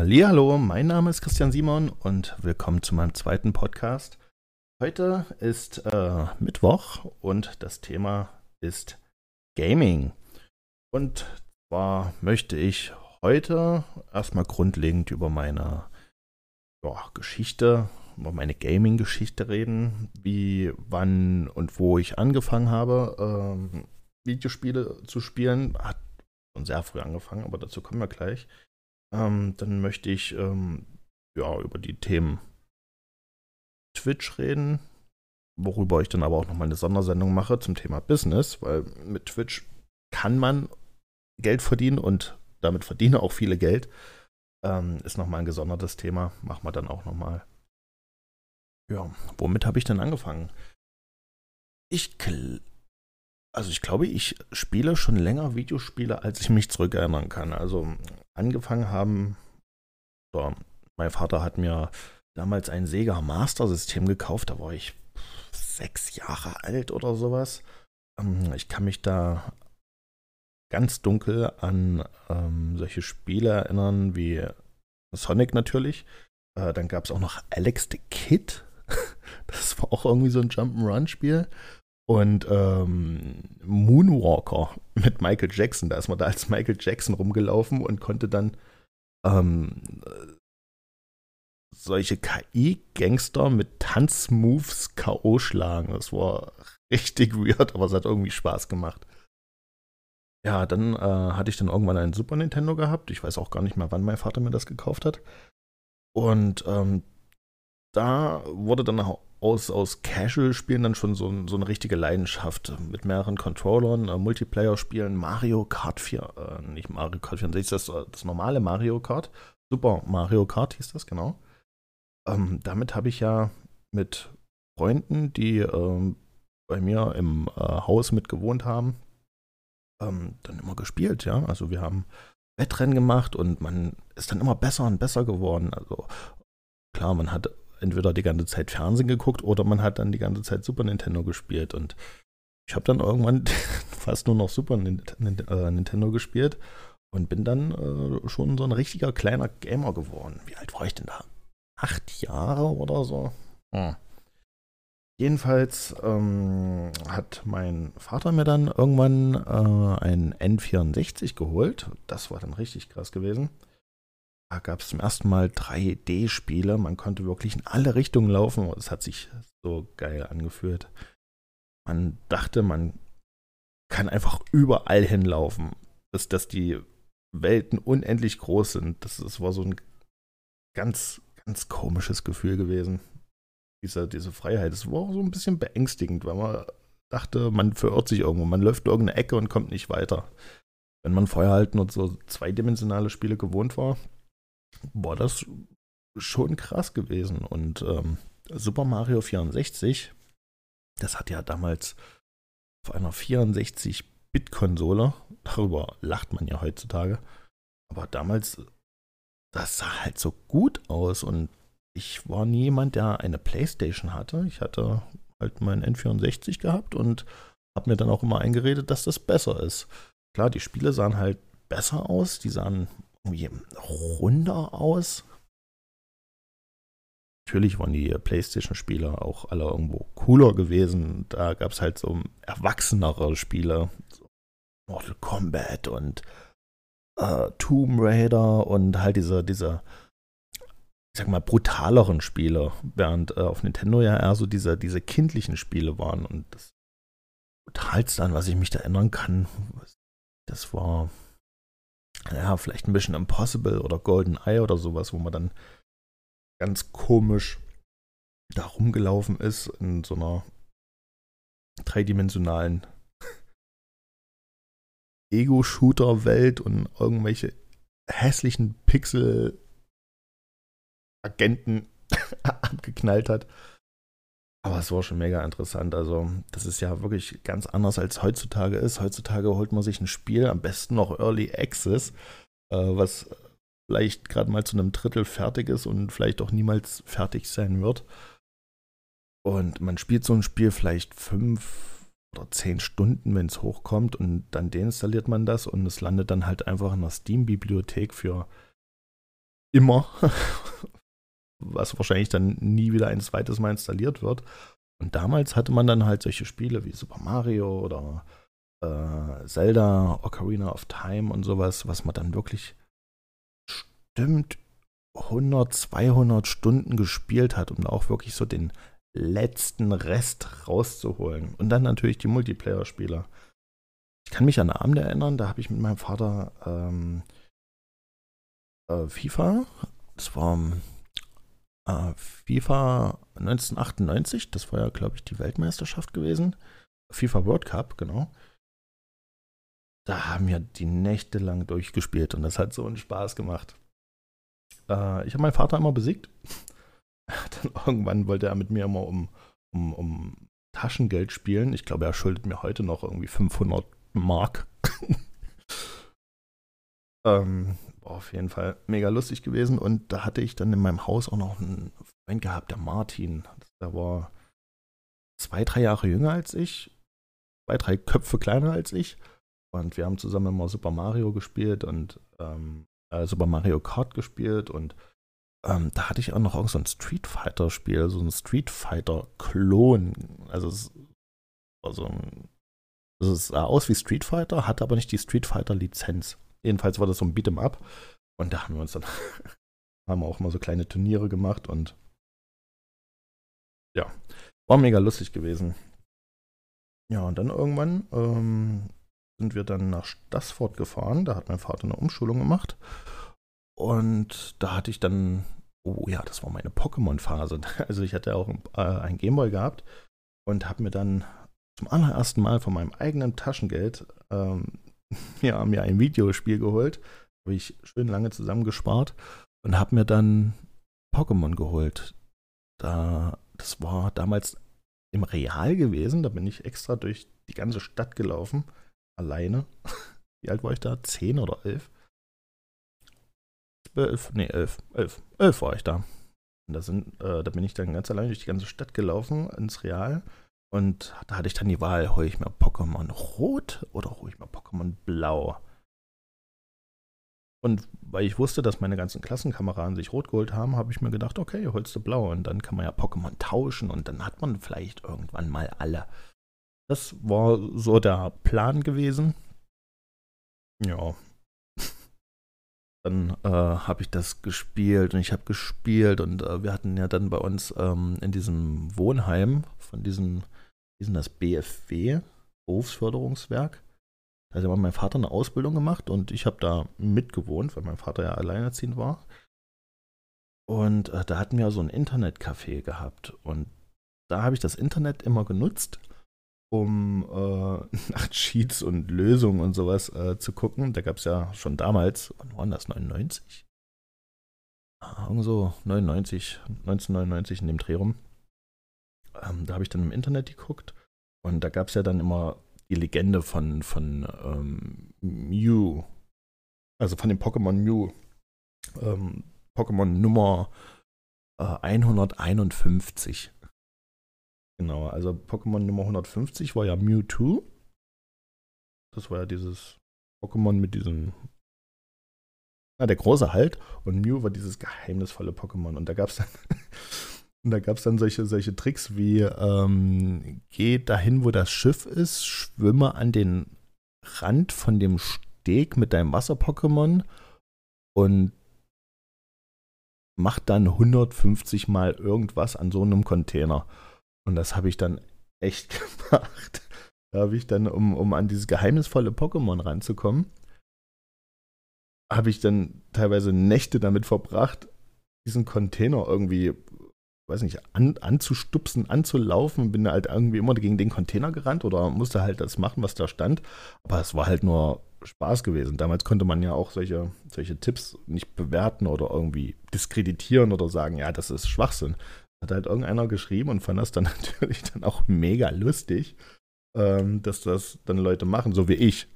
Hallo, mein Name ist Christian Simon und willkommen zu meinem zweiten Podcast. Heute ist äh, Mittwoch und das Thema ist Gaming. Und zwar möchte ich heute erstmal grundlegend über meine ja, Geschichte, über meine Gaming-Geschichte reden, wie, wann und wo ich angefangen habe, ähm, Videospiele zu spielen. Hat schon sehr früh angefangen, aber dazu kommen wir gleich. Ähm, dann möchte ich ähm, ja, über die Themen Twitch reden, worüber ich dann aber auch nochmal eine Sondersendung mache zum Thema Business, weil mit Twitch kann man Geld verdienen und damit verdienen auch viele Geld. Ähm, ist nochmal ein gesondertes Thema, machen wir dann auch nochmal. Ja, womit habe ich denn angefangen? Ich, also ich glaube, ich spiele schon länger Videospiele, als ich mich zurückerinnern kann. Also angefangen haben, so, mein Vater hat mir damals ein Sega Master System gekauft, da war ich sechs Jahre alt oder sowas. Ähm, ich kann mich da ganz dunkel an ähm, solche Spiele erinnern wie Sonic natürlich. Äh, dann gab es auch noch Alex the Kid. das war auch irgendwie so ein Jump'n'Run-Spiel. Und ähm, Moonwalker mit Michael Jackson. Da ist man da als Michael Jackson rumgelaufen und konnte dann ähm, solche KI-Gangster mit Tanzmoves K.O. schlagen. Das war richtig weird, aber es hat irgendwie Spaß gemacht. Ja, dann äh, hatte ich dann irgendwann einen Super Nintendo gehabt. Ich weiß auch gar nicht mehr, wann mein Vater mir das gekauft hat. Und ähm, da wurde dann aus, aus Casual-Spielen dann schon so, so, eine richtige Leidenschaft mit mehreren Controllern, äh, Multiplayer-Spielen, Mario Kart 4, äh, nicht Mario Kart 64, das, das normale Mario Kart, Super Mario Kart hieß das, genau. Ähm, damit habe ich ja mit Freunden, die ähm, bei mir im äh, Haus mit gewohnt haben, ähm, dann immer gespielt, ja. Also wir haben Wettrennen gemacht und man ist dann immer besser und besser geworden. Also klar, man hat entweder die ganze Zeit Fernsehen geguckt oder man hat dann die ganze Zeit Super Nintendo gespielt und ich habe dann irgendwann fast nur noch Super äh, Nintendo gespielt und bin dann äh, schon so ein richtiger kleiner Gamer geworden. Wie alt war ich denn da? Acht Jahre oder so? Hm. Jedenfalls ähm, hat mein Vater mir dann irgendwann äh, ein N64 geholt. Das war dann richtig krass gewesen. Da gab es zum ersten Mal 3D-Spiele. Man konnte wirklich in alle Richtungen laufen. Es hat sich so geil angefühlt. Man dachte, man kann einfach überall hinlaufen. Dass, dass die Welten unendlich groß sind. Das, das war so ein ganz, ganz komisches Gefühl gewesen diese, diese Freiheit. Es war auch so ein bisschen beängstigend, weil man dachte, man verirrt sich irgendwo, man läuft irgendeine Ecke und kommt nicht weiter. Wenn man vorher halt nur so zweidimensionale Spiele gewohnt war, war das schon krass gewesen. Und ähm, Super Mario 64, das hat ja damals auf einer 64-Bit-Konsole, darüber lacht man ja heutzutage, aber damals, das sah halt so gut aus und ich war nie jemand, der eine Playstation hatte. Ich hatte halt meinen N64 gehabt und habe mir dann auch immer eingeredet, dass das besser ist. Klar, die Spiele sahen halt besser aus, die sahen runder aus. Natürlich waren die PlayStation-Spiele auch alle irgendwo cooler gewesen. Da gab es halt so erwachsenere Spiele. So Mortal Kombat und äh, Tomb Raider und halt diese, diese ich sag mal, brutaleren Spiele, während äh, auf Nintendo ja eher so diese, diese kindlichen Spiele waren. Und das brutalste, an was ich mich da erinnern kann, das war ja vielleicht ein bisschen Impossible oder Golden Eye oder sowas, wo man dann ganz komisch da rumgelaufen ist in so einer dreidimensionalen Ego-Shooter-Welt und irgendwelche hässlichen Pixel Agenten abgeknallt hat. Aber es war schon mega interessant. Also, das ist ja wirklich ganz anders als heutzutage ist. Heutzutage holt man sich ein Spiel, am besten noch Early Access, äh, was vielleicht gerade mal zu einem Drittel fertig ist und vielleicht auch niemals fertig sein wird. Und man spielt so ein Spiel vielleicht fünf oder zehn Stunden, wenn es hochkommt, und dann deinstalliert man das und es landet dann halt einfach in der Steam-Bibliothek für immer, was wahrscheinlich dann nie wieder ein zweites Mal installiert wird. Und damals hatte man dann halt solche Spiele wie Super Mario oder äh, Zelda, Ocarina of Time und sowas, was man dann wirklich bestimmt 100, 200 Stunden gespielt hat, um auch wirklich so den letzten Rest rauszuholen. Und dann natürlich die Multiplayer-Spieler. Ich kann mich an Abend erinnern, da habe ich mit meinem Vater ähm, äh, FIFA, das war äh, FIFA 1998, das war ja, glaube ich, die Weltmeisterschaft gewesen. FIFA World Cup, genau. Da haben wir die Nächte lang durchgespielt und das hat so einen Spaß gemacht. Äh, ich habe meinen Vater immer besiegt. Dann irgendwann wollte er mit mir immer um, um, um Taschengeld spielen. Ich glaube, er schuldet mir heute noch irgendwie 500 Mark. Ähm, auf jeden Fall mega lustig gewesen. Und da hatte ich dann in meinem Haus auch noch einen Freund gehabt, der Martin. Der war zwei, drei Jahre jünger als ich. Zwei, drei Köpfe kleiner als ich. Und wir haben zusammen immer Super Mario gespielt und ähm, äh, Super Mario Kart gespielt und ähm, da hatte ich auch noch irgend so ein Street Fighter Spiel, so ein Street Fighter Klon. Also es war so ein, also es sah aus wie Street Fighter, hatte aber nicht die Street Fighter Lizenz. Jedenfalls war das so ein Beat'em Up und da haben wir uns dann haben auch mal so kleine Turniere gemacht und ja, war mega lustig gewesen. Ja, und dann irgendwann ähm, sind wir dann nach Stassfurt gefahren. Da hat mein Vater eine Umschulung gemacht. Und da hatte ich dann, oh ja, das war meine Pokémon-Phase. Also ich hatte auch äh, einen Gameboy gehabt und habe mir dann zum allerersten Mal von meinem eigenen Taschengeld ähm, ja, mir ein Videospiel geholt. Habe ich schön lange zusammengespart und habe mir dann Pokémon geholt. Da, das war damals im Real gewesen. Da bin ich extra durch die ganze Stadt gelaufen alleine. Wie alt war ich da? Zehn oder elf? Zwölf, nee, elf. Elf. Elf war ich da. Und da, sind, äh, da bin ich dann ganz allein durch die ganze Stadt gelaufen, ins Real. Und da hatte ich dann die Wahl, hole ich mir Pokémon Rot oder hole ich mir Pokémon Blau? Und weil ich wusste, dass meine ganzen Klassenkameraden sich rot geholt haben, habe ich mir gedacht, okay, holst du blau. Und dann kann man ja Pokémon tauschen und dann hat man vielleicht irgendwann mal alle. Das war so der Plan gewesen. Ja. Dann äh, habe ich das gespielt und ich habe gespielt und äh, wir hatten ja dann bei uns ähm, in diesem Wohnheim von diesem, wie ist das BFW, Berufsförderungswerk. Da hat mein Vater eine Ausbildung gemacht und ich habe da mitgewohnt, weil mein Vater ja alleinerziehend war. Und äh, da hatten wir so ein Internetcafé gehabt und da habe ich das Internet immer genutzt um äh, nach Cheats und Lösungen und sowas äh, zu gucken. Da gab es ja schon damals, wann waren das, 99? Ah, irgend so 99, 1999 in dem Dreh rum. Ähm, da habe ich dann im Internet geguckt und da gab es ja dann immer die Legende von, von ähm, Mew, also von dem Pokémon Mew. Ähm, Pokémon Nummer äh, 151 Genau, also Pokémon Nummer 150 war ja Mewtwo. Das war ja dieses Pokémon mit diesem. Na, der große halt. Und Mew war dieses geheimnisvolle Pokémon. Und da gab es dann. Und da gab es dann solche, solche Tricks wie, ähm, geh dahin, wo das Schiff ist, schwimme an den Rand von dem Steg mit deinem Wasser-Pokémon und mach dann 150 Mal irgendwas an so einem Container. Und das habe ich dann echt gemacht. Da habe ich dann, um, um an dieses geheimnisvolle Pokémon ranzukommen, habe ich dann teilweise Nächte damit verbracht, diesen Container irgendwie, weiß nicht, an, anzustupsen, anzulaufen. Bin halt irgendwie immer gegen den Container gerannt oder musste halt das machen, was da stand. Aber es war halt nur Spaß gewesen. Damals konnte man ja auch solche, solche Tipps nicht bewerten oder irgendwie diskreditieren oder sagen, ja, das ist Schwachsinn hat halt irgendeiner geschrieben und fand das dann natürlich dann auch mega lustig, ähm, dass das dann Leute machen, so wie ich.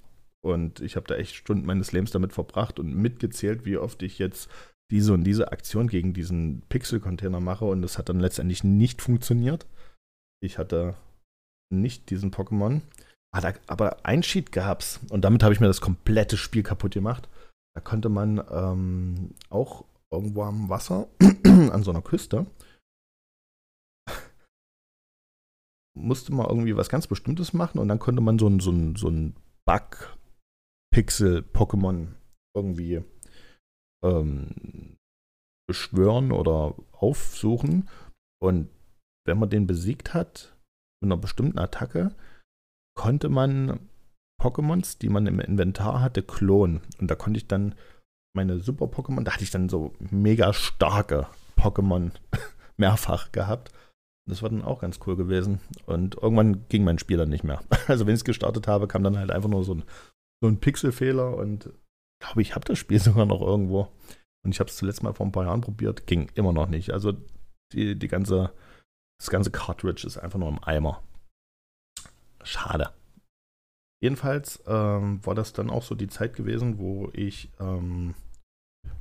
Und ich habe da echt Stunden meines Lebens damit verbracht und mitgezählt, wie oft ich jetzt diese und diese Aktion gegen diesen Pixel-Container mache und das hat dann letztendlich nicht funktioniert. Ich hatte nicht diesen Pokémon. Aber ein Cheat gab's und damit habe ich mir das komplette Spiel kaputt gemacht. Da konnte man ähm, auch irgendwo am Wasser, an so einer Küste. Musste man irgendwie was ganz Bestimmtes machen und dann konnte man so ein, so ein, so ein Bug-Pixel-Pokémon irgendwie ähm, beschwören oder aufsuchen. Und wenn man den besiegt hat, mit einer bestimmten Attacke, konnte man Pokémons, die man im Inventar hatte, klonen. Und da konnte ich dann meine Super-Pokémon, da hatte ich dann so mega starke Pokémon mehrfach gehabt. Das war dann auch ganz cool gewesen. Und irgendwann ging mein Spiel dann nicht mehr. Also wenn ich es gestartet habe, kam dann halt einfach nur so ein, so ein Pixelfehler und ich glaube, ich habe das Spiel sogar noch irgendwo. Und ich habe es zuletzt mal vor ein paar Jahren probiert, ging immer noch nicht. Also die, die ganze, das ganze Cartridge ist einfach nur im Eimer. Schade. Jedenfalls ähm, war das dann auch so die Zeit gewesen, wo ich ähm,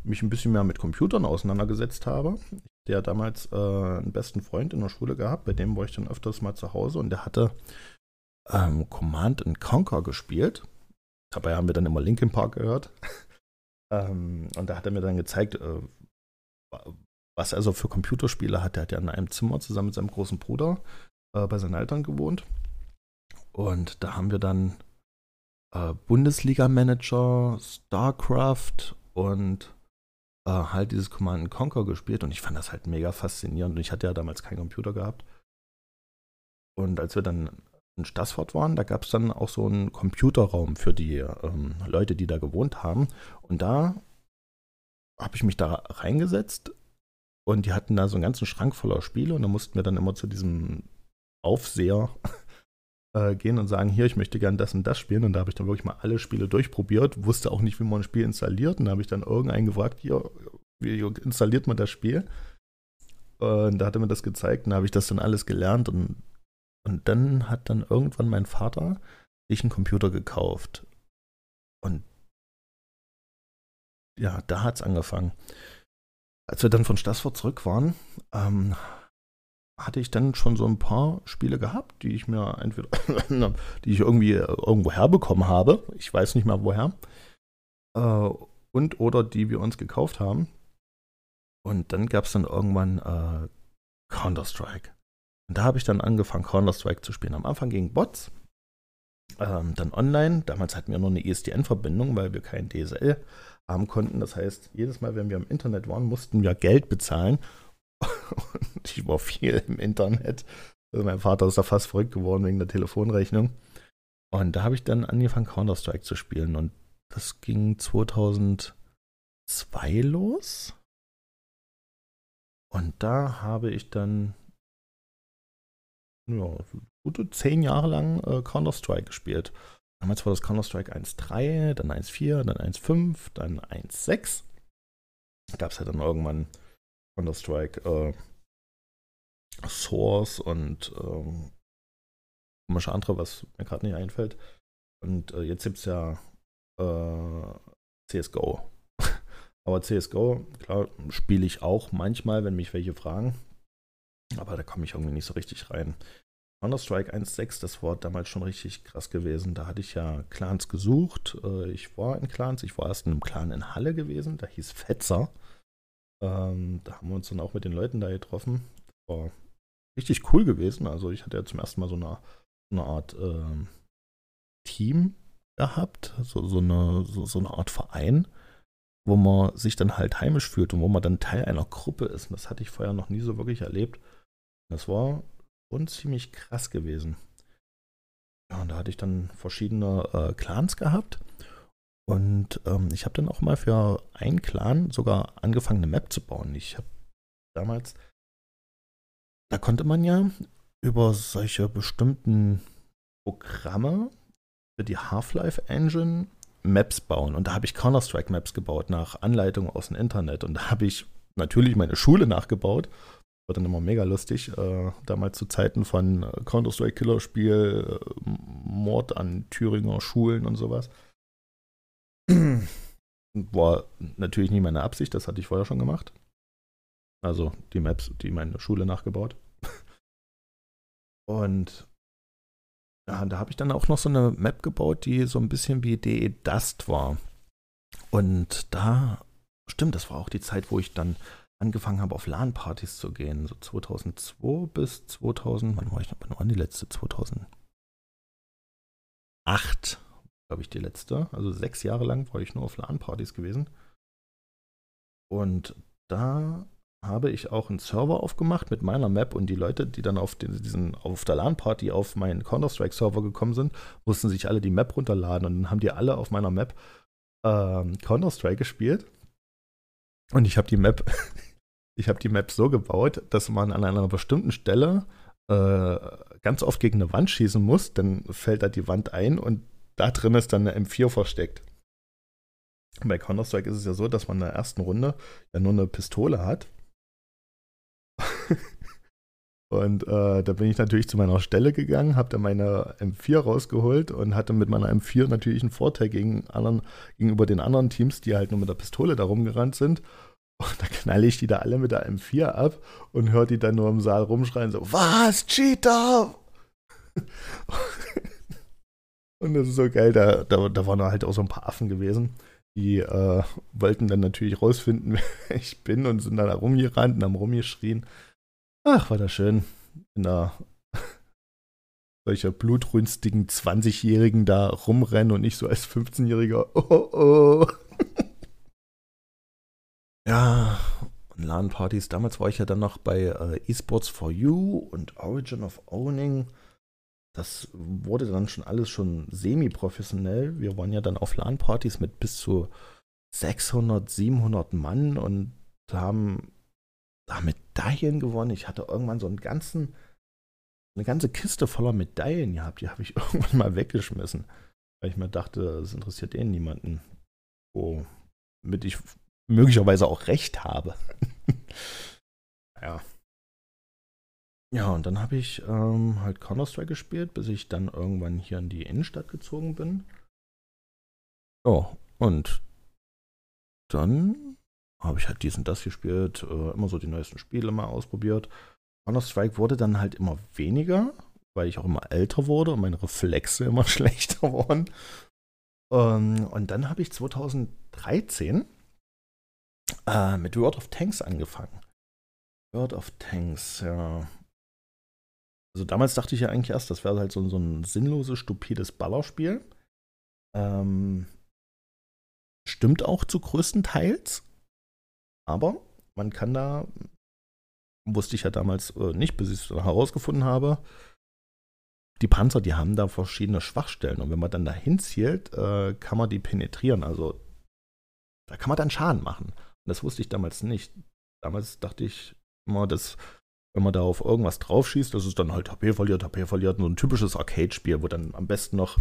mich ein bisschen mehr mit Computern auseinandergesetzt habe. Der hat damals äh, einen besten Freund in der Schule gehabt, bei dem war ich dann öfters mal zu Hause und der hatte ähm, Command Conquer gespielt. Dabei haben wir dann immer Linkin Park gehört. ähm, und da hat er mir dann gezeigt, äh, was er so für Computerspiele hat. Der hat ja in einem Zimmer zusammen mit seinem großen Bruder äh, bei seinen Eltern gewohnt. Und da haben wir dann äh, Bundesliga-Manager, StarCraft und äh, halt dieses Command Conquer gespielt und ich fand das halt mega faszinierend. Und ich hatte ja damals keinen Computer gehabt. Und als wir dann in Stassfurt waren, da gab es dann auch so einen Computerraum für die ähm, Leute, die da gewohnt haben. Und da habe ich mich da reingesetzt und die hatten da so einen ganzen Schrank voller Spiele und da mussten wir dann immer zu diesem Aufseher äh, gehen und sagen, hier, ich möchte gerne das und das spielen. Und da habe ich dann wirklich mal alle Spiele durchprobiert, wusste auch nicht, wie man ein Spiel installiert. Und da habe ich dann irgendeinen gefragt, hier, wie installiert man das Spiel? Und da hat er mir das gezeigt und da habe ich das dann alles gelernt. Und, und dann hat dann irgendwann mein Vater sich einen Computer gekauft. Und ja, da hat es angefangen. Als wir dann von Stassfurt zurück waren, ähm, hatte ich dann schon so ein paar Spiele gehabt, die ich mir entweder, die ich irgendwie irgendwo herbekommen habe. Ich weiß nicht mal woher. Äh, und oder die wir uns gekauft haben. Und dann gab es dann irgendwann äh, Counter-Strike. Und da habe ich dann angefangen, Counter-Strike zu spielen. Am Anfang gegen Bots, ähm, dann online. Damals hatten wir nur eine ISDN-Verbindung, weil wir kein DSL haben konnten. Das heißt, jedes Mal, wenn wir im Internet waren, mussten wir Geld bezahlen, und ich war viel im Internet. Also mein Vater ist da fast verrückt geworden wegen der Telefonrechnung. Und da habe ich dann angefangen, Counter-Strike zu spielen. Und das ging 2002 los. Und da habe ich dann ja, gute zehn Jahre lang äh, Counter-Strike gespielt. Damals war das Counter-Strike 1.3, dann 1.4, dann 1.5, dann 1.6. Gab es ja dann irgendwann Counter-Strike äh, Source und ähm, komische andere, was mir gerade nicht einfällt. Und äh, jetzt gibt es ja äh, CSGO. Aber CSGO, klar, spiele ich auch manchmal, wenn mich welche fragen. Aber da komme ich irgendwie nicht so richtig rein. Counter-Strike 1.6, das war damals schon richtig krass gewesen. Da hatte ich ja Clans gesucht. Äh, ich war in Clans. Ich war erst in einem Clan in Halle gewesen. Da hieß Fetzer. Ähm, da haben wir uns dann auch mit den Leuten da getroffen. War richtig cool gewesen. Also ich hatte ja zum ersten Mal so eine, eine Art ähm, Team gehabt, so, so, eine, so, so, eine Art Verein, wo man sich dann halt heimisch fühlt und wo man dann Teil einer Gruppe ist. Und das hatte ich vorher noch nie so wirklich erlebt. Das war schon ziemlich krass gewesen. Ja, und da hatte ich dann verschiedene äh, Clans gehabt. Und ähm, ich habe dann auch mal für einen Clan sogar angefangen, eine Map zu bauen. Ich habe damals, da konnte man ja über solche bestimmten Programme für die Half-Life Engine Maps bauen. Und da habe ich Counter-Strike Maps gebaut nach Anleitung aus dem Internet. Und da habe ich natürlich meine Schule nachgebaut. War dann immer mega lustig. Äh, damals zu Zeiten von Counter-Strike Killerspiel, äh, Mord an Thüringer Schulen und sowas. War natürlich nie meine Absicht, das hatte ich vorher schon gemacht. Also die Maps, die meine Schule nachgebaut. Und ja, da habe ich dann auch noch so eine Map gebaut, die so ein bisschen wie DE Dust war. Und da stimmt, das war auch die Zeit, wo ich dann angefangen habe, auf LAN-Partys zu gehen. So 2002 bis 2000, wann war ich noch, war die letzte? 2008, glaube ich, die letzte. Also sechs Jahre lang war ich nur auf LAN-Partys gewesen. Und da habe ich auch einen Server aufgemacht mit meiner Map und die Leute, die dann auf den, diesen auf der LAN-Party auf meinen Counter-Strike-Server gekommen sind, mussten sich alle die Map runterladen und dann haben die alle auf meiner Map ähm, Counter-Strike gespielt. Und ich habe die Map, ich habe die Map so gebaut, dass man an einer bestimmten Stelle äh, ganz oft gegen eine Wand schießen muss, dann fällt da die Wand ein und da drin ist dann eine M4 versteckt. Bei Counter-Strike ist es ja so, dass man in der ersten Runde ja nur eine Pistole hat und äh, da bin ich natürlich zu meiner Stelle gegangen, habe dann meine M4 rausgeholt und hatte mit meiner M4 natürlich einen Vorteil gegen anderen, gegenüber den anderen Teams, die halt nur mit der Pistole da rumgerannt sind. Und da knalle ich die da alle mit der M4 ab und höre die dann nur im Saal rumschreien, so, was, Cheater? und das ist so geil, da, da, da waren halt auch so ein paar Affen gewesen. Die äh, wollten dann natürlich rausfinden, wer ich bin und sind dann da rumgerannt und haben rumgeschrien. Ach, war das schön. In der solcher blutrünstigen 20-Jährigen da rumrennen und nicht so als 15-Jähriger. Oh, oh. ja, und LAN-Partys. Damals war ich ja dann noch bei äh, Esports for You und Origin of Owning. Das wurde dann schon alles schon semi-professionell. Wir waren ja dann auf LAN-Partys mit bis zu 600, 700 Mann und haben da Medaillen gewonnen. Ich hatte irgendwann so einen ganzen, eine ganze Kiste voller Medaillen gehabt. Die habe ich irgendwann mal weggeschmissen, weil ich mir dachte, es interessiert eh niemanden. Womit ich möglicherweise auch recht habe. ja. Ja, und dann habe ich ähm, halt Counter-Strike gespielt, bis ich dann irgendwann hier in die Innenstadt gezogen bin. Oh, und dann habe ich halt dies und das gespielt, äh, immer so die neuesten Spiele mal ausprobiert. Counter-Strike wurde dann halt immer weniger, weil ich auch immer älter wurde und meine Reflexe immer schlechter wurden. Ähm, und dann habe ich 2013 äh, mit World of Tanks angefangen. World of Tanks, ja. Also damals dachte ich ja eigentlich erst, das wäre halt so, so ein sinnloses, stupides Ballerspiel. Ähm, stimmt auch zu größten Teils. Aber man kann da, wusste ich ja damals äh, nicht, bis ich es herausgefunden habe, die Panzer, die haben da verschiedene Schwachstellen. Und wenn man dann dahin zielt, äh, kann man die penetrieren. Also da kann man dann Schaden machen. Und das wusste ich damals nicht. Damals dachte ich immer, dass wenn man da auf irgendwas draufschießt, das ist dann halt HP verliert, HP verliert, so ein typisches Arcade-Spiel, wo dann am besten noch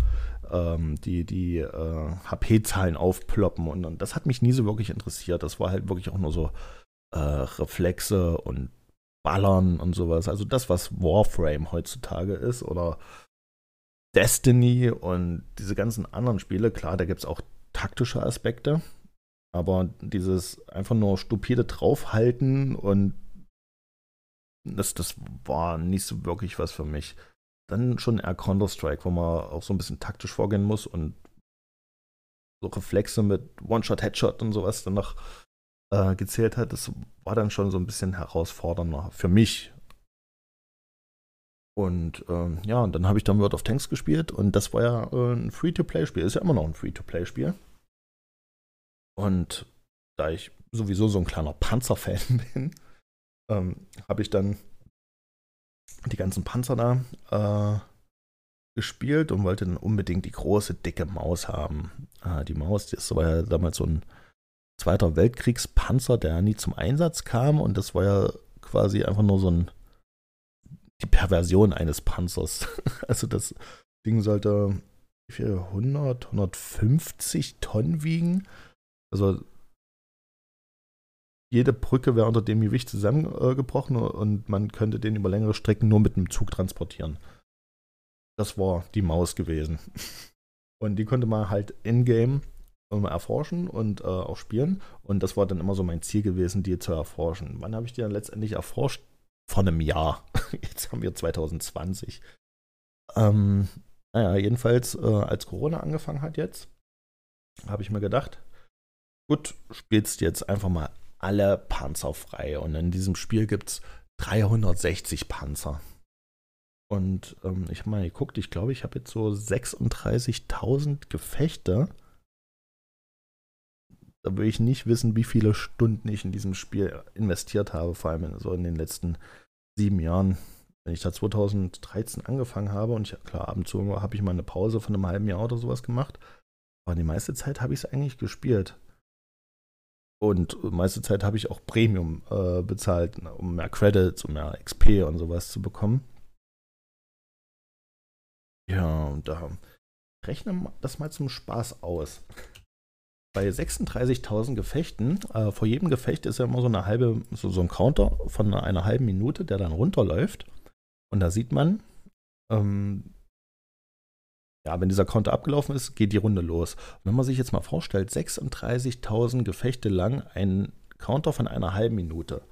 ähm, die, die äh, HP-Zahlen aufploppen. Und, und, das hat mich nie so wirklich interessiert. Das war halt wirklich auch nur so äh, Reflexe und Ballern und sowas. Also das, was Warframe heutzutage ist oder Destiny und diese ganzen anderen Spiele. Klar, da gibt es auch taktische Aspekte. Aber dieses einfach nur stupide draufhalten und das, das war nicht so wirklich was für mich. Dann schon eher Counter-Strike, wo man auch so ein bisschen taktisch vorgehen muss und so Reflexe mit One-Shot, Headshot und sowas dann noch äh, gezählt hat. Das war dann schon so ein bisschen herausfordernder für mich. Und ähm, ja, und dann habe ich dann World of Tanks gespielt und das war ja äh, ein Free-to-Play-Spiel. Ist ja immer noch ein Free-to-Play-Spiel. Und da ich sowieso so ein kleiner Panzer-Fan bin, ähm, habe ich dann die ganzen Panzer da äh, gespielt und wollte dann unbedingt die große, dicke Maus haben. Äh, die Maus, das war ja damals so ein Zweiter Weltkriegspanzer, der nie zum Einsatz kam und das war ja quasi einfach nur so ein die Perversion eines Panzers. also das Ding sollte wie viel, 100, 150 Tonnen wiegen. Also jede Brücke wäre unter dem Gewicht zusammengebrochen und man könnte den über längere Strecken nur mit einem Zug transportieren. Das war die Maus gewesen. Und die konnte man halt in-game erforschen und äh, auch spielen. Und das war dann immer so mein Ziel gewesen, die zu erforschen. Wann habe ich die dann letztendlich erforscht? Vor einem Jahr. Jetzt haben wir 2020. Ähm, naja, jedenfalls, äh, als Corona angefangen hat jetzt, habe ich mir gedacht, gut, spielst jetzt einfach mal alle Panzer frei. Und in diesem Spiel gibt es 360 Panzer. Und ähm, ich habe mal geguckt, ich glaube, ich habe jetzt so 36.000 Gefechte. Da will ich nicht wissen, wie viele Stunden ich in diesem Spiel investiert habe, vor allem in, so in den letzten sieben Jahren. Wenn ich da 2013 angefangen habe und ich, klar, ab und zu habe ich mal eine Pause von einem halben Jahr oder sowas gemacht, aber die meiste Zeit habe ich es eigentlich gespielt. Und meiste Zeit habe ich auch Premium äh, bezahlt, um mehr Credits, um mehr XP und sowas zu bekommen. Ja, und da rechne das mal zum Spaß aus. Bei 36.000 Gefechten, äh, vor jedem Gefecht ist ja immer so eine halbe, so, so ein Counter von einer halben Minute, der dann runterläuft. Und da sieht man, ähm, ja, wenn dieser Counter abgelaufen ist, geht die Runde los. Und wenn man sich jetzt mal vorstellt, 36.000 Gefechte lang ein Counter von einer halben Minute.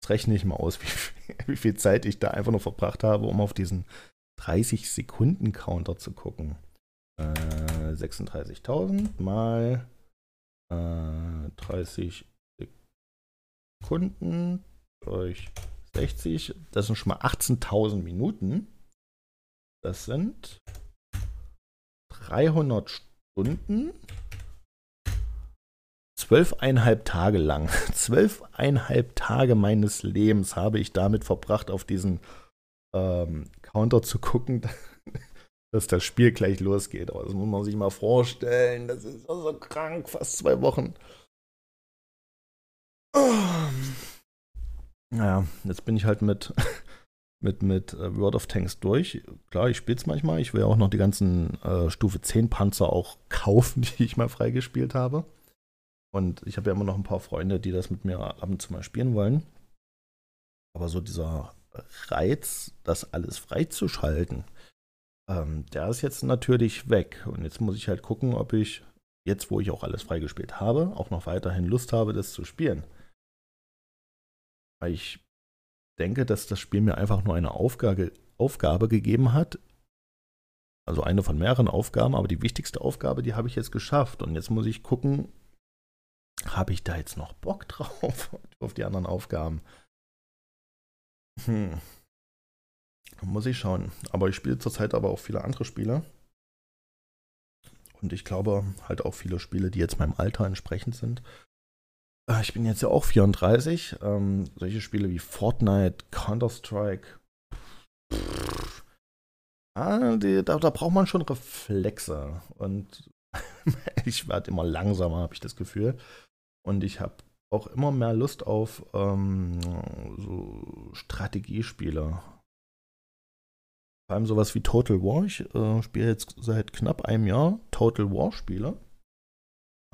Jetzt rechne ich mal aus, wie, wie viel Zeit ich da einfach nur verbracht habe, um auf diesen 30 Sekunden Counter zu gucken. Äh, 36.000 mal äh, 30 Sekunden durch 60, das sind schon mal 18.000 Minuten. Das sind 300 Stunden, zwölfeinhalb Tage lang. Zwölfeinhalb Tage meines Lebens habe ich damit verbracht, auf diesen ähm, Counter zu gucken, dass das Spiel gleich losgeht. Aber das muss man sich mal vorstellen. Das ist so krank, fast zwei Wochen. Oh. Naja, jetzt bin ich halt mit mit, mit äh, World of Tanks durch. Klar, ich spiele es manchmal. Ich will ja auch noch die ganzen äh, Stufe 10 Panzer auch kaufen, die ich mal freigespielt habe. Und ich habe ja immer noch ein paar Freunde, die das mit mir ab und zu mal spielen wollen. Aber so dieser Reiz, das alles freizuschalten, ähm, der ist jetzt natürlich weg. Und jetzt muss ich halt gucken, ob ich jetzt, wo ich auch alles freigespielt habe, auch noch weiterhin Lust habe, das zu spielen. Weil ich denke, dass das Spiel mir einfach nur eine Aufgabe, Aufgabe gegeben hat. Also eine von mehreren Aufgaben, aber die wichtigste Aufgabe, die habe ich jetzt geschafft. Und jetzt muss ich gucken, habe ich da jetzt noch Bock drauf auf die anderen Aufgaben? Hm. Muss ich schauen. Aber ich spiele zurzeit aber auch viele andere Spiele. Und ich glaube halt auch viele Spiele, die jetzt meinem Alter entsprechend sind. Ah, ich bin jetzt ja auch 34. Ähm, solche Spiele wie Fortnite, Counter-Strike. Ah, da, da braucht man schon Reflexe. Und ich werde immer langsamer, habe ich das Gefühl. Und ich habe auch immer mehr Lust auf ähm, so Strategiespiele. Vor allem sowas wie Total War. Ich äh, spiele jetzt seit knapp einem Jahr Total War Spiele.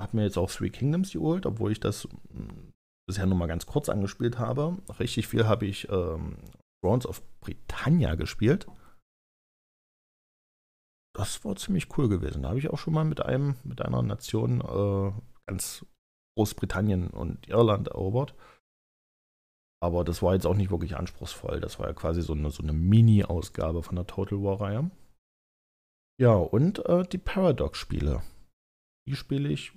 Habe mir jetzt auch Three Kingdoms geholt, obwohl ich das hm, bisher nur mal ganz kurz angespielt habe. Richtig viel habe ich ähm, Thrones of Britannia gespielt. Das war ziemlich cool gewesen. Da habe ich auch schon mal mit einem, mit einer Nation äh, ganz Großbritannien und Irland erobert. Aber das war jetzt auch nicht wirklich anspruchsvoll. Das war ja quasi so eine, so eine Mini-Ausgabe von der Total War-Reihe. Ja, und äh, die Paradox-Spiele. Die spiele ich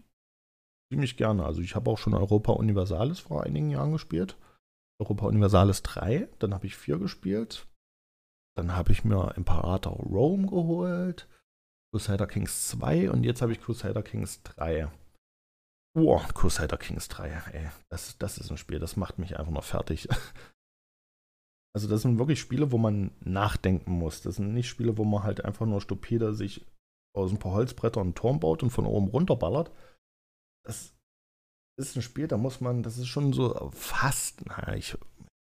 ziemlich gerne. Also ich habe auch schon Europa Universalis vor einigen Jahren gespielt. Europa Universalis 3, dann habe ich 4 gespielt. Dann habe ich mir Imperator Rome geholt, Crusader Kings 2 und jetzt habe ich Crusader Kings 3. Boah, Crusader Kings 3, ey, das, das ist ein Spiel, das macht mich einfach noch fertig. Also das sind wirklich Spiele, wo man nachdenken muss. Das sind nicht Spiele, wo man halt einfach nur stupide sich aus ein paar Holzbrettern einen Turm baut und von oben runterballert, das ist ein Spiel, da muss man, das ist schon so fast, naja, ich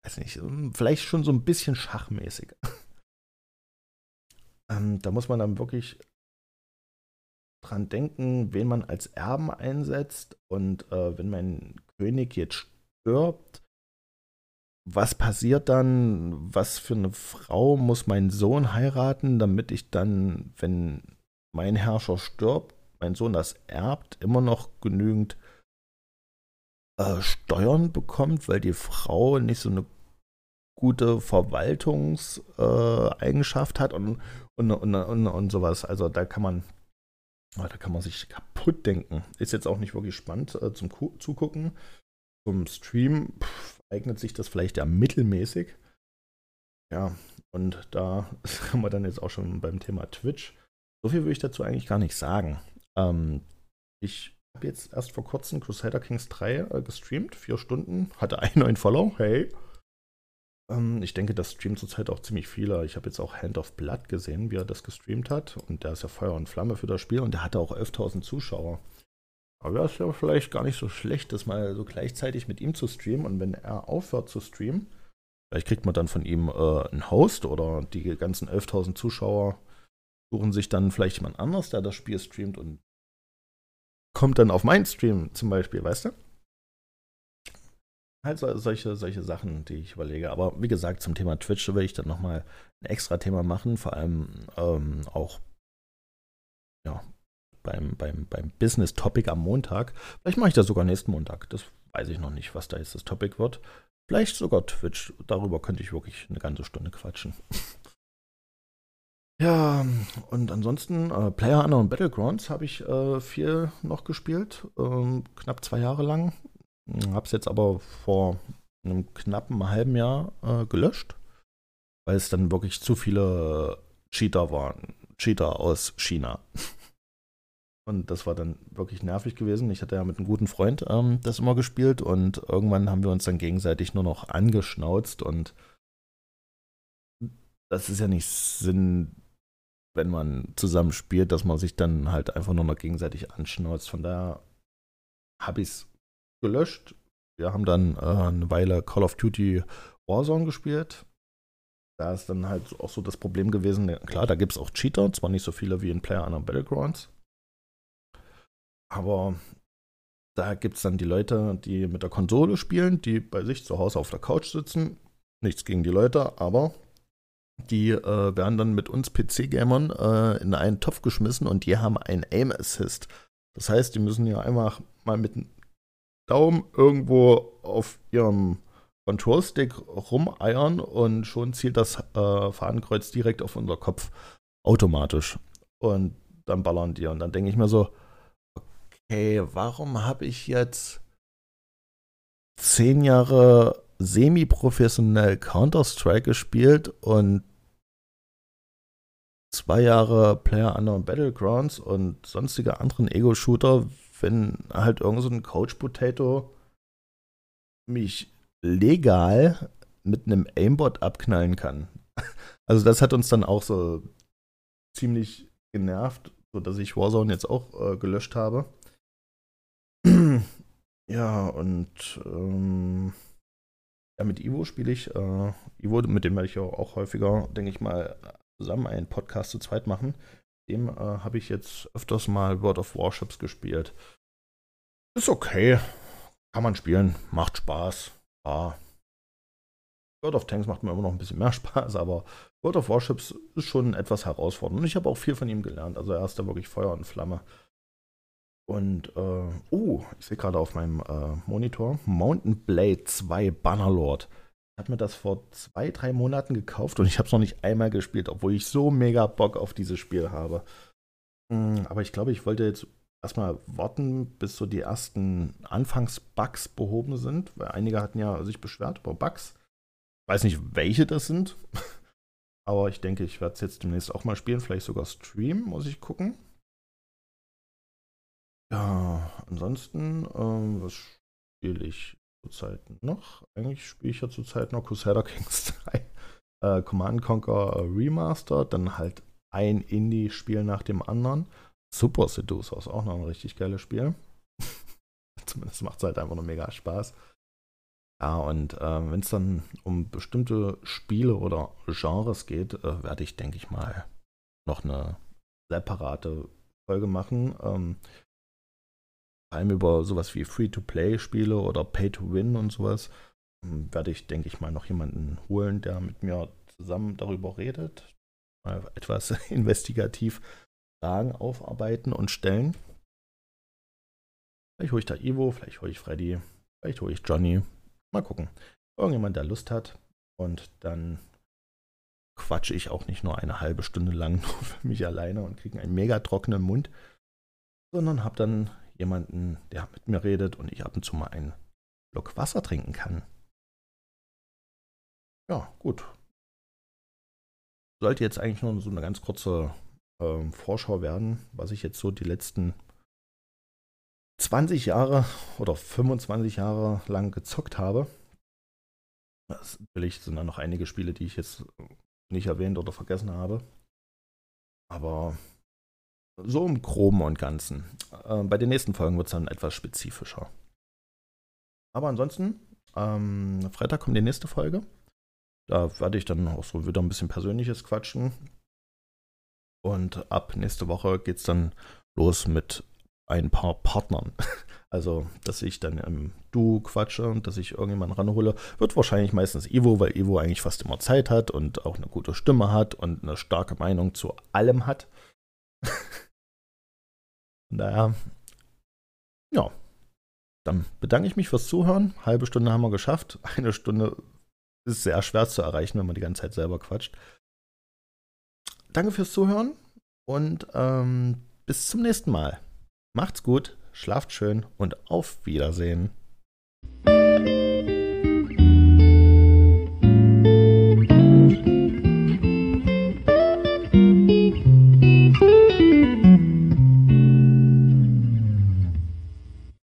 weiß nicht, vielleicht schon so ein bisschen schachmäßig. ähm, da muss man dann wirklich dran denken, wen man als Erben einsetzt und äh, wenn mein König jetzt stirbt, was passiert dann? Was für eine Frau muss mein Sohn heiraten, damit ich dann, wenn mein Herrscher stirbt, mein Sohn das erbt, immer noch genügend äh, Steuern bekommt, weil die Frau nicht so eine gute Verwaltungseigenschaft äh, hat und, und, und, und, und sowas. Also da kann man, da kann man sich kaputt kaputt denken. Ist jetzt auch nicht wirklich spannend äh, zum Ku Zugucken. Zum Stream pff, eignet sich das vielleicht ja mittelmäßig. Ja, und da sind wir dann jetzt auch schon beim Thema Twitch. So viel würde ich dazu eigentlich gar nicht sagen. Ähm, ich habe jetzt erst vor kurzem Crusader Kings 3 äh, gestreamt, vier Stunden, hatte einen neuen Follow, hey. Ähm, ich denke, das streamt zurzeit auch ziemlich viele. Ich habe jetzt auch Hand of Blood gesehen, wie er das gestreamt hat. Und der ist ja Feuer und Flamme für das Spiel und der hatte auch 11.000 Zuschauer. Aber es ist ja vielleicht gar nicht so schlecht, das mal so gleichzeitig mit ihm zu streamen. Und wenn er aufhört zu streamen, vielleicht kriegt man dann von ihm äh, einen Host oder die ganzen 11.000 Zuschauer suchen sich dann vielleicht jemand anders, der das Spiel streamt und kommt dann auf meinen Stream zum Beispiel, weißt du? Halt so, solche, solche Sachen, die ich überlege. Aber wie gesagt, zum Thema Twitch will ich dann nochmal ein extra Thema machen, vor allem ähm, auch ja, beim, beim, beim Business Topic am Montag. Vielleicht mache ich das sogar nächsten Montag. Das weiß ich noch nicht, was da jetzt das Topic wird. Vielleicht sogar Twitch. Darüber könnte ich wirklich eine ganze Stunde quatschen. Ja, und ansonsten äh, Player Unknown Battlegrounds habe ich äh, viel noch gespielt, ähm, knapp zwei Jahre lang. Habe es jetzt aber vor einem knappen halben Jahr äh, gelöscht, weil es dann wirklich zu viele Cheater waren. Cheater aus China. Und das war dann wirklich nervig gewesen. Ich hatte ja mit einem guten Freund ähm, das immer gespielt und irgendwann haben wir uns dann gegenseitig nur noch angeschnauzt und das ist ja nicht Sinn wenn man zusammen spielt, dass man sich dann halt einfach nur noch gegenseitig anschnauzt. Von daher habe ich es gelöscht. Wir haben dann äh, eine Weile Call of Duty Warzone gespielt. Da ist dann halt auch so das Problem gewesen, klar, da gibt es auch Cheater, zwar nicht so viele wie in Player Unknown Battlegrounds. Aber da gibt es dann die Leute, die mit der Konsole spielen, die bei sich zu Hause auf der Couch sitzen. Nichts gegen die Leute, aber die äh, werden dann mit uns PC-Gamern äh, in einen Topf geschmissen und die haben einen Aim Assist. Das heißt, die müssen ja einfach mal mit dem Daumen irgendwo auf ihrem Control-Stick rumeiern und schon zielt das äh, Fadenkreuz direkt auf unser Kopf automatisch. Und dann ballern die. Und dann denke ich mir so, okay, warum habe ich jetzt zehn Jahre semi-professionell Counter-Strike gespielt und zwei Jahre Player Unknown Battlegrounds und sonstige anderen Ego-Shooter, wenn halt irgend so ein Coach Potato mich legal mit einem Aimbot abknallen kann. Also das hat uns dann auch so ziemlich genervt, sodass ich Warzone jetzt auch äh, gelöscht habe. ja, und ähm, ja, mit Ivo spiele ich. Äh, Ivo, mit dem werde ich auch häufiger, denke ich mal, zusammen einen Podcast zu zweit machen. Dem äh, habe ich jetzt öfters mal World of Warships gespielt. Ist okay. Kann man spielen. Macht Spaß. Ja. World of Tanks macht mir immer noch ein bisschen mehr Spaß, aber World of Warships ist schon etwas herausfordernd. Und ich habe auch viel von ihm gelernt. Also er ist da wirklich Feuer und Flamme. Und, äh, oh, ich sehe gerade auf meinem äh, Monitor Mountain Blade 2 Bannerlord habe mir das vor zwei, drei Monaten gekauft und ich habe es noch nicht einmal gespielt, obwohl ich so mega Bock auf dieses Spiel habe. Hm, aber ich glaube, ich wollte jetzt erstmal warten, bis so die ersten Anfangsbugs behoben sind, weil einige hatten ja sich beschwert über Bugs. Ich weiß nicht, welche das sind. Aber ich denke, ich werde es jetzt demnächst auch mal spielen, vielleicht sogar streamen, muss ich gucken. Ja, ansonsten, ähm, was spiele ich? Zurzeit noch? Eigentlich spiele ich ja zurzeit noch Crusader Kings 3. Äh, Command Conquer Remastered, dann halt ein Indie-Spiel nach dem anderen. Super Seducer ist auch noch ein richtig geiles Spiel. Zumindest macht es halt einfach nur mega Spaß. Ja, und äh, wenn es dann um bestimmte Spiele oder Genres geht, äh, werde ich, denke ich mal, noch eine separate Folge machen. Ähm, allem über sowas wie Free-to-Play-Spiele oder Pay-to-Win und sowas, ähm, werde ich, denke ich mal, noch jemanden holen, der mit mir zusammen darüber redet. Mal etwas investigativ Fragen aufarbeiten und stellen. Vielleicht hole ich da Ivo, vielleicht hole ich Freddy, vielleicht hole ich Johnny. Mal gucken. Irgendjemand, der Lust hat. Und dann quatsche ich auch nicht nur eine halbe Stunde lang nur für mich alleine und kriege einen mega trockenen Mund. sondern habe dann jemanden, der mit mir redet und ich ab und zu mal einen Block Wasser trinken kann. Ja, gut. Sollte jetzt eigentlich nur so eine ganz kurze äh, Vorschau werden, was ich jetzt so die letzten 20 Jahre oder 25 Jahre lang gezockt habe. Das, natürlich sind da noch einige Spiele, die ich jetzt nicht erwähnt oder vergessen habe. Aber so im Groben und Ganzen. Äh, bei den nächsten Folgen wird es dann etwas spezifischer. Aber ansonsten, ähm, Freitag kommt die nächste Folge. Da werde ich dann auch so wieder ein bisschen Persönliches quatschen. Und ab nächste Woche geht es dann los mit ein paar Partnern. Also, dass ich dann im Du quatsche und dass ich irgendjemanden ranhole, wird wahrscheinlich meistens Ivo, weil Ivo eigentlich fast immer Zeit hat und auch eine gute Stimme hat und eine starke Meinung zu allem hat. Naja, ja. Dann bedanke ich mich fürs Zuhören. Halbe Stunde haben wir geschafft. Eine Stunde ist sehr schwer zu erreichen, wenn man die ganze Zeit selber quatscht. Danke fürs Zuhören und ähm, bis zum nächsten Mal. Macht's gut, schlaft schön und auf Wiedersehen.